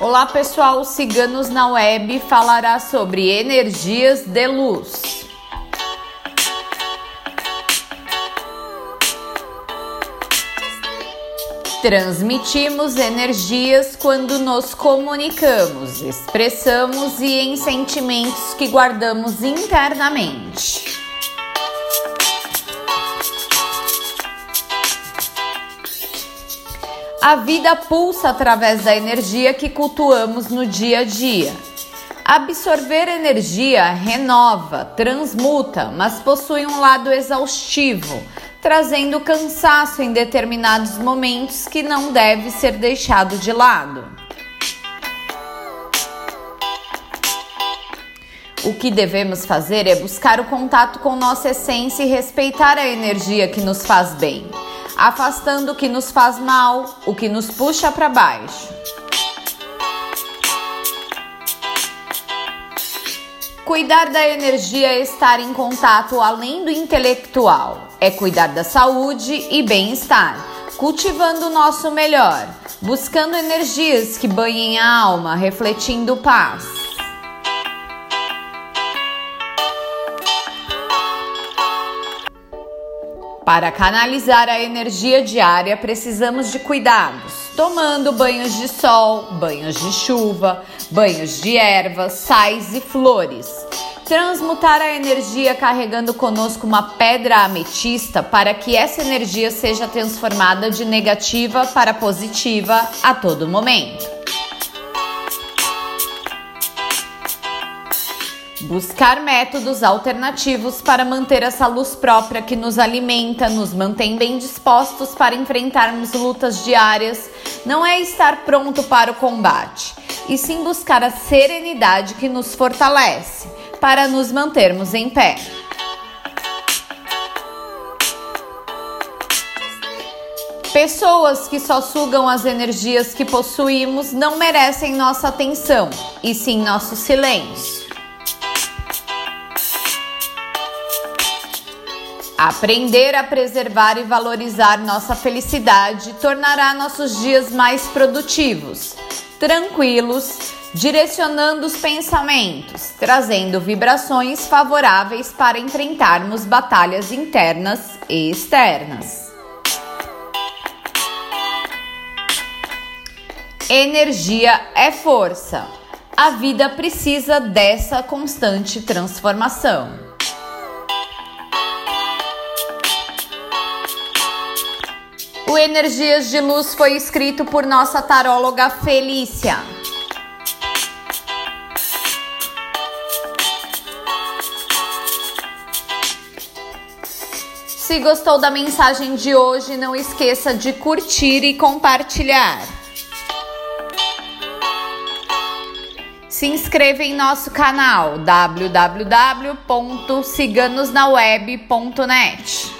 Olá pessoal, Ciganos na Web falará sobre energias de luz. Transmitimos energias quando nos comunicamos, expressamos e em sentimentos que guardamos internamente. A vida pulsa através da energia que cultuamos no dia a dia. Absorver energia renova, transmuta, mas possui um lado exaustivo, trazendo cansaço em determinados momentos que não deve ser deixado de lado. O que devemos fazer é buscar o contato com nossa essência e respeitar a energia que nos faz bem afastando o que nos faz mal, o que nos puxa para baixo. Cuidar da energia é estar em contato além do intelectual, é cuidar da saúde e bem-estar, cultivando o nosso melhor, buscando energias que banhem a alma, refletindo paz. Para canalizar a energia diária, precisamos de cuidados, tomando banhos de sol, banhos de chuva, banhos de ervas, sais e flores. Transmutar a energia carregando conosco uma pedra ametista para que essa energia seja transformada de negativa para positiva a todo momento. Buscar métodos alternativos para manter essa luz própria que nos alimenta, nos mantém bem dispostos para enfrentarmos lutas diárias, não é estar pronto para o combate, e sim buscar a serenidade que nos fortalece para nos mantermos em pé. Pessoas que só sugam as energias que possuímos não merecem nossa atenção, e sim nosso silêncio. Aprender a preservar e valorizar nossa felicidade tornará nossos dias mais produtivos, tranquilos, direcionando os pensamentos, trazendo vibrações favoráveis para enfrentarmos batalhas internas e externas. Energia é força. A vida precisa dessa constante transformação. O Energias de Luz foi escrito por nossa taróloga Felícia. Se gostou da mensagem de hoje, não esqueça de curtir e compartilhar. Se inscreva em nosso canal www.ciganosnaweb.net.